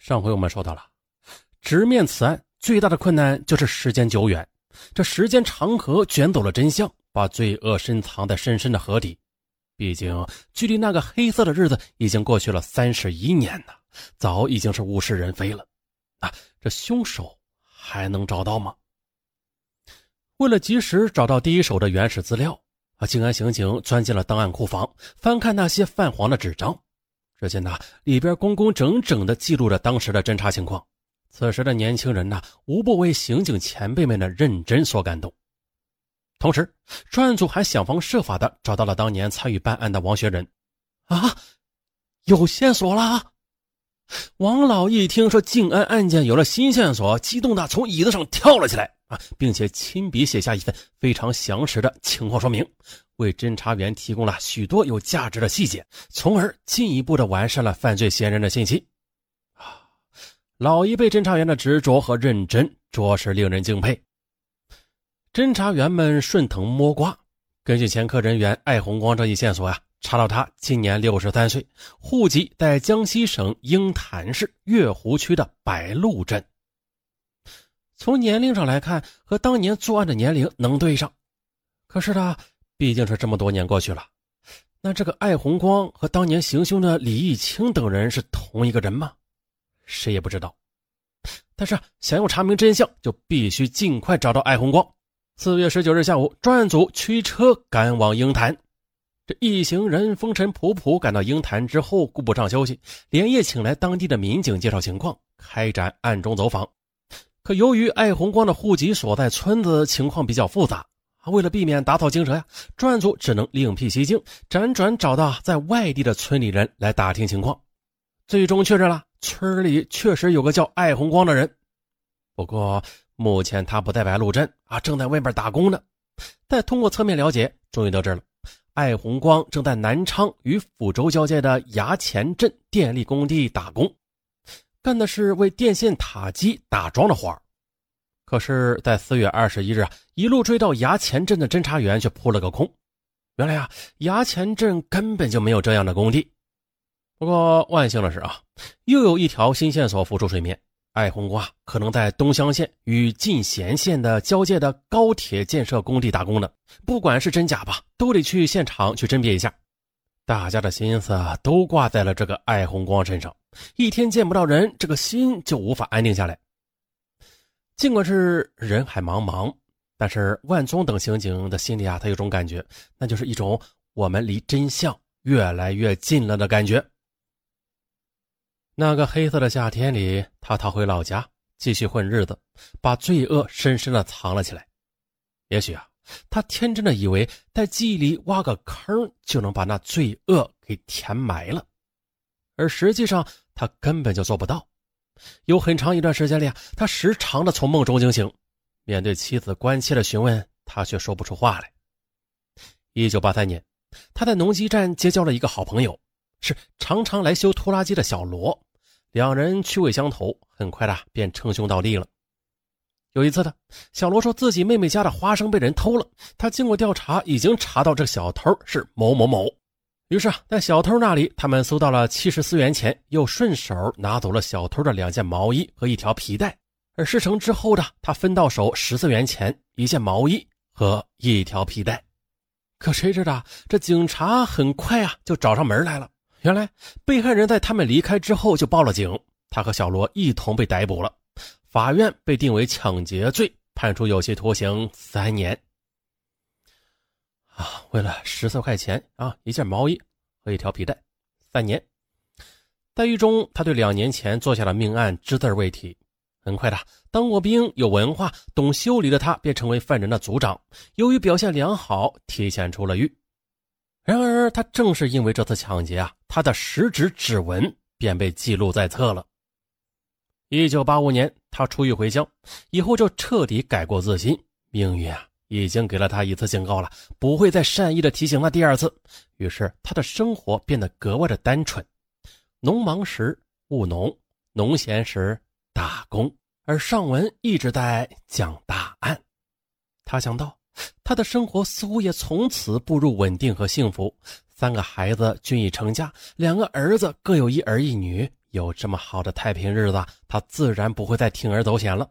上回我们说到了，直面此案最大的困难就是时间久远，这时间长河卷走了真相，把罪恶深藏在深深的河底。毕竟，距离那个黑色的日子已经过去了三十一年呢，早已经是物是人非了。啊，这凶手还能找到吗？为了及时找到第一手的原始资料，啊，静安刑警钻进了档案库房，翻看那些泛黄的纸张。只见呐，里边工工整整地记录着当时的侦查情况。此时的年轻人呐，无不为刑警前辈们的认真所感动。同时，专案组还想方设法的找到了当年参与办案的王学仁。啊，有线索了！王老一听说静安案件有了新线索，激动的从椅子上跳了起来啊，并且亲笔写下一份非常详实的情况说明。为侦查员提供了许多有价值的细节，从而进一步的完善了犯罪嫌疑人的信息。啊，老一辈侦查员的执着和认真，着实令人敬佩。侦查员们顺藤摸瓜，根据前科人员艾红光这一线索呀，查到他今年六十三岁，户籍在江西省鹰潭市月湖区的白鹿镇。从年龄上来看，和当年作案的年龄能对上，可是呢？毕竟是这么多年过去了，那这个艾红光和当年行凶的李义清等人是同一个人吗？谁也不知道。但是想要查明真相，就必须尽快找到艾红光。四月十九日下午，专案组驱车赶往鹰潭。这一行人风尘仆仆赶到鹰潭之后，顾不上休息，连夜请来当地的民警介绍情况，开展暗中走访。可由于艾红光的户籍所在村子情况比较复杂。为了避免打草惊蛇呀，专案组只能另辟蹊径，辗转找到在外地的村里人来打听情况。最终确认了，村里确实有个叫艾红光的人，不过目前他不在白鹿镇啊，正在外面打工呢。但通过侧面了解，终于得知了，艾红光正在南昌与抚州交界的衙前镇电力工地打工，干的是为电线塔基打桩的活儿。可是，在四月二十一日啊，一路追到衙前镇的侦查员却扑了个空。原来啊，衙前镇根本就没有这样的工地。不过万幸的是啊，又有一条新线索浮出水面：艾红光可能在东乡县与进贤县的交界的高铁建设工地打工呢。不管是真假吧，都得去现场去甄别一下。大家的心思啊都挂在了这个艾红光身上，一天见不到人，这个心就无法安定下来。尽管是人海茫茫，但是万宗等刑警的心里啊，他有种感觉，那就是一种我们离真相越来越近了的感觉。那个黑色的夏天里，他逃回老家，继续混日子，把罪恶深深的藏了起来。也许啊，他天真的以为在记忆里挖个坑就能把那罪恶给填埋了，而实际上他根本就做不到。有很长一段时间里啊，他时常的从梦中惊醒，面对妻子关切的询问，他却说不出话来。一九八三年，他在农机站结交了一个好朋友，是常常来修拖拉机的小罗，两人趣味相投，很快的便称兄道弟了。有一次的，小罗说自己妹妹家的花生被人偷了，他经过调查，已经查到这小偷是某某某。于是啊，在小偷那里，他们搜到了七十四元钱，又顺手拿走了小偷的两件毛衣和一条皮带。而事成之后的他分到手十四元钱、一件毛衣和一条皮带。可谁知道，这警察很快啊就找上门来了。原来被害人在他们离开之后就报了警，他和小罗一同被逮捕了。法院被定为抢劫罪，判处有期徒刑三年。啊，为了十四块钱啊，一件毛衣和一条皮带，三年。在狱中，他对两年前做下的命案只字未提。很快的，当过兵、有文化、懂修理的他，便成为犯人的组长。由于表现良好，提前出了狱。然而，他正是因为这次抢劫啊，他的食指指纹便被记录在册了。一九八五年，他出狱回乡，以后就彻底改过自新。命运啊！已经给了他一次警告了，不会再善意的提醒他第二次。于是他的生活变得格外的单纯，农忙时务农，农闲时打工，而上文一直在讲大案。他想到，他的生活似乎也从此步入稳定和幸福。三个孩子均已成家，两个儿子各有一儿一女，有这么好的太平日子，他自然不会再铤而走险了。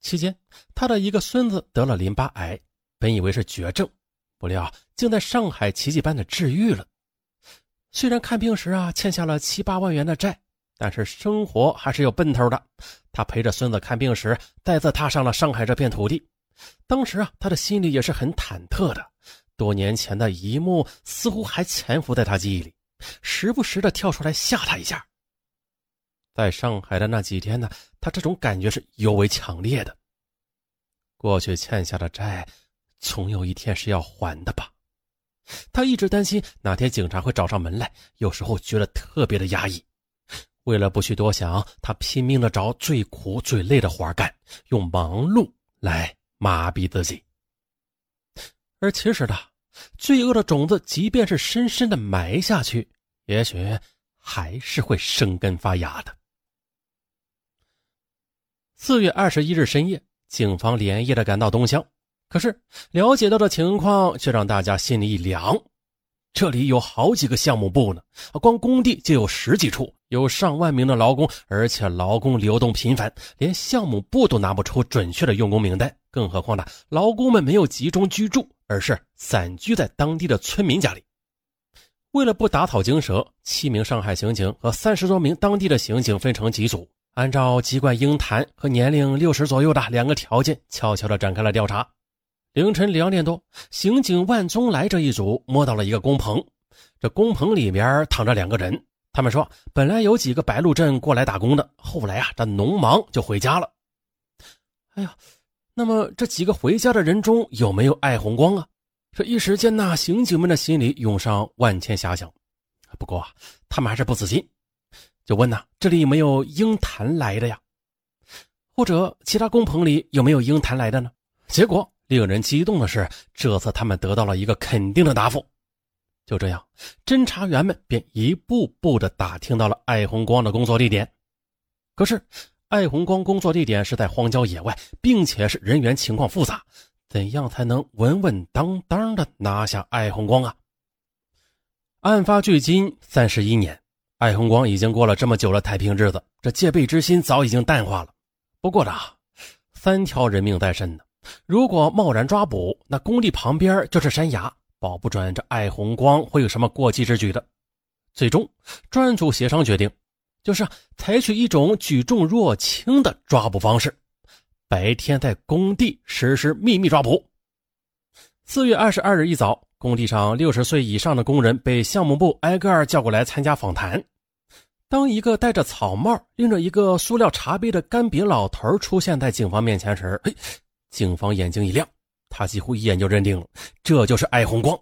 期间，他的一个孙子得了淋巴癌，本以为是绝症，不料竟在上海奇迹般的治愈了。虽然看病时啊欠下了七八万元的债，但是生活还是有奔头的。他陪着孙子看病时，再次踏上了上海这片土地。当时啊，他的心里也是很忐忑的。多年前的一幕似乎还潜伏在他记忆里，时不时的跳出来吓他一下。在上海的那几天呢，他这种感觉是尤为强烈的。过去欠下的债，总有一天是要还的吧？他一直担心哪天警察会找上门来，有时候觉得特别的压抑。为了不去多想，他拼命的找最苦最累的活干，用忙碌来麻痹自己。而其实呢，罪恶的种子，即便是深深的埋下去，也许还是会生根发芽的。四月二十一日深夜，警方连夜的赶到东乡，可是了解到的情况却让大家心里一凉。这里有好几个项目部呢，光工地就有十几处，有上万名的劳工，而且劳工流动频繁，连项目部都拿不出准确的用工名单。更何况呢，劳工们没有集中居住，而是散居在当地的村民家里。为了不打草惊蛇，七名上海刑警和三十多名当地的刑警分成几组。按照籍贯英谈和年龄六十左右的两个条件，悄悄地展开了调查。凌晨两点多，刑警万宗来这一组摸到了一个工棚，这工棚里面躺着两个人。他们说，本来有几个白鹿镇过来打工的，后来啊，这农忙就回家了。哎呀，那么这几个回家的人中有没有艾红光啊？这一时间呢，刑警们的心里涌上万千遐想。不过啊，他们还是不死心。就问呐，这里有没有鹰潭来的呀？或者其他工棚里有没有鹰潭来的呢？结果令人激动的是，这次他们得到了一个肯定的答复。就这样，侦查员们便一步步的打听到了艾红光的工作地点。可是，艾红光工作地点是在荒郊野外，并且是人员情况复杂，怎样才能稳稳当当的拿下艾红光啊？案发距今三十一年。艾红光已经过了这么久的太平日子，这戒备之心早已经淡化了。不过呢，三条人命在身呢，如果贸然抓捕，那工地旁边就是山崖，保不准这艾红光会有什么过激之举的。最终，专案组协商决定，就是采取一种举重若轻的抓捕方式，白天在工地实施秘密抓捕。四月二十二日一早。工地上，六十岁以上的工人被项目部挨个叫过来参加访谈。当一个戴着草帽、拎着一个塑料茶杯的干瘪老头出现在警方面前时，嘿，警方眼睛一亮，他几乎一眼就认定了，这就是艾红光。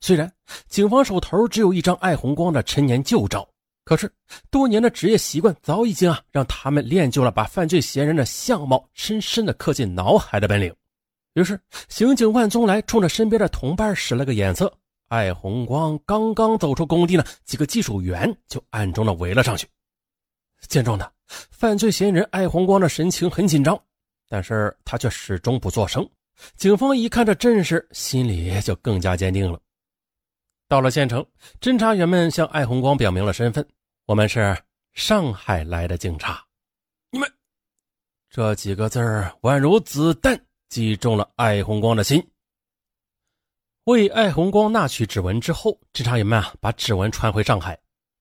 虽然警方手头只有一张艾红光的陈年旧照，可是多年的职业习惯早已经啊让他们练就了把犯罪嫌疑人的相貌深深的刻进脑海的本领。于是，刑警万宗来冲着身边的同伴使了个眼色。艾红光刚刚走出工地呢，几个技术员就暗中的围了上去。见状呢，犯罪嫌疑人艾红光的神情很紧张，但是他却始终不作声。警方一看这阵势，心里就更加坚定了。到了县城，侦查员们向艾红光表明了身份：“我们是上海来的警察。”你们这几个字宛如子弹。击中了艾红光的心。为艾红光纳取指纹之后，侦查员们啊把指纹传回上海。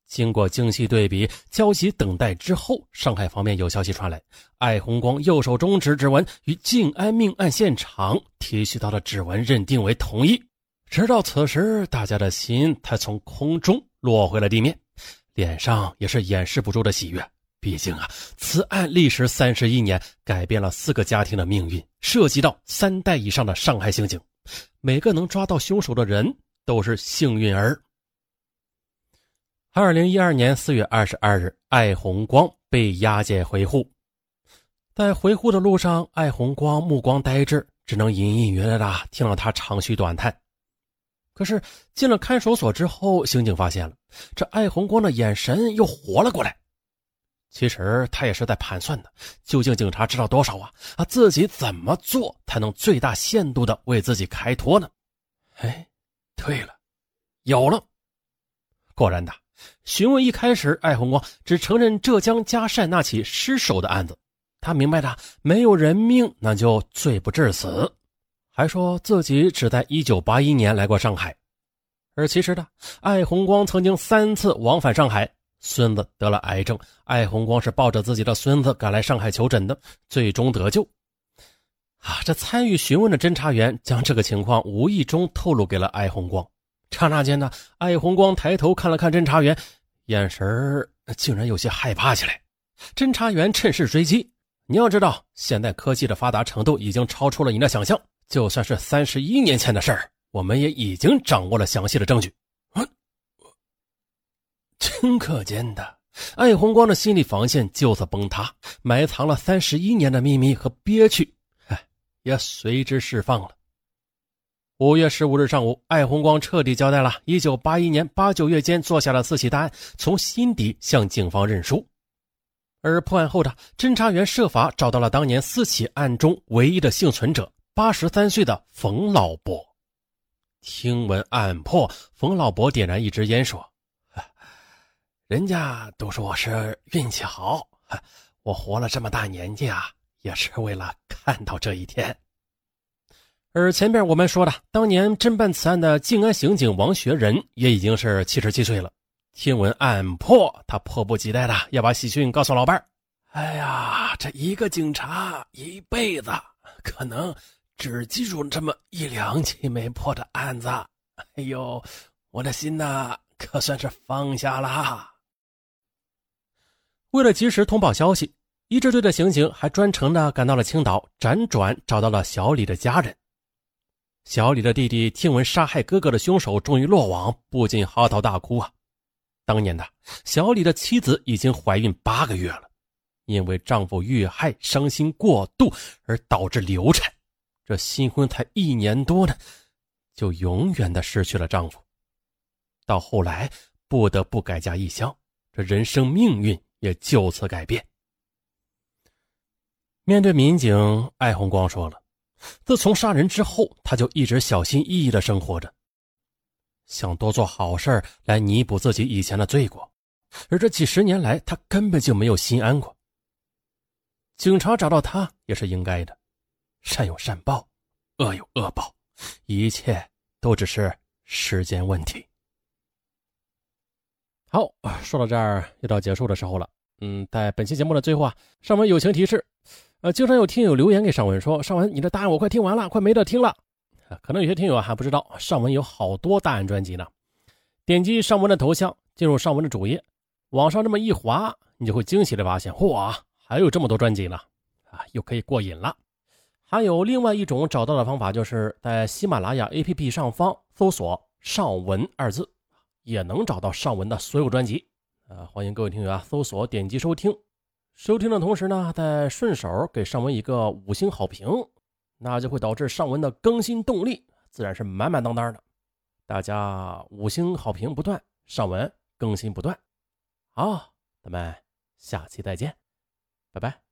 经过精细对比、焦急等待之后，上海方面有消息传来：艾红光右手中指指纹与静安命案现场提取到的指纹认定为同一。直到此时，大家的心才从空中落回了地面，脸上也是掩饰不住的喜悦。毕竟啊，此案历时三十一年，改变了四个家庭的命运，涉及到三代以上的上海刑警，每个能抓到凶手的人都是幸运儿。二零一二年四月二十二日，艾红光被押解回沪，在回沪的路上，艾红光目光呆滞，只能隐隐约约的听到他长吁短叹。可是进了看守所之后，刑警发现了这艾红光的眼神又活了过来。其实他也是在盘算的，究竟警察知道多少啊？啊，自己怎么做才能最大限度的为自己开脱呢？哎，对了，有了！果然的，询问一开始，艾红光只承认浙江嘉善那起失手的案子。他明白的，没有人命，那就罪不至死。还说自己只在1981年来过上海，而其实呢，艾红光曾经三次往返上海。孙子得了癌症，艾红光是抱着自己的孙子赶来上海求诊的，最终得救。啊，这参与询问的侦查员将这个情况无意中透露给了艾红光。刹那间呢，艾红光抬头看了看侦查员，眼神竟然有些害怕起来。侦查员趁势追击。你要知道，现代科技的发达程度已经超出了你的想象。就算是三十一年前的事儿，我们也已经掌握了详细的证据。顷刻间的，艾红光的心理防线就此崩塌，埋藏了三十一年的秘密和憋屈，哎，也随之释放了。五月十五日上午，艾红光彻底交代了一九八一年八九月间做下的四起大案，从心底向警方认输。而破案后的侦查员设法找到了当年四起案中唯一的幸存者，八十三岁的冯老伯。听闻案破，冯老伯点燃一支烟说：“人家都说我是运气好，我活了这么大年纪啊，也是为了看到这一天。”而前边我们说的，当年侦办此案的静安刑警王学仁也已经是七十七岁了。听闻案破，他迫不及待的要把喜讯告诉老伴儿。哎呀，这一个警察一辈子可能只记住这么一两起没破的案子。哎呦，我的心呐，可算是放下了。为了及时通报消息，一支队的刑警还专程的赶到了青岛，辗转找到了小李的家人。小李的弟弟听闻杀害哥哥的凶手终于落网，不禁嚎啕大哭啊。当年的小李的妻子已经怀孕八个月了，因为丈夫遇害伤心过度而导致流产，这新婚才一年多呢，就永远的失去了丈夫。到后来不得不改嫁异乡，这人生命运也就此改变。面对民警，艾红光说了，自从杀人之后，他就一直小心翼翼的生活着。想多做好事来弥补自己以前的罪过，而这几十年来，他根本就没有心安过。警察找到他也是应该的，善有善报，恶有恶报，一切都只是时间问题。好，说到这儿又到结束的时候了。嗯，在本期节目的最后啊，尚文友情提示：呃，经常有听友留言给尚文说，尚文，你的答案我快听完了，快没得听了。可能有些听友还不知道，尚文有好多大案专辑呢。点击尚文的头像，进入尚文的主页，往上这么一滑，你就会惊喜的发现，哇，还有这么多专辑呢！啊，又可以过瘾了。还有另外一种找到的方法，就是在喜马拉雅 APP 上方搜索“尚文”二字，也能找到尚文的所有专辑。啊，欢迎各位听友啊，搜索点击收听。收听的同时呢，再顺手给尚文一个五星好评。那就会导致上文的更新动力自然是满满当当的，大家五星好评不断，上文更新不断。好，咱们下期再见，拜拜。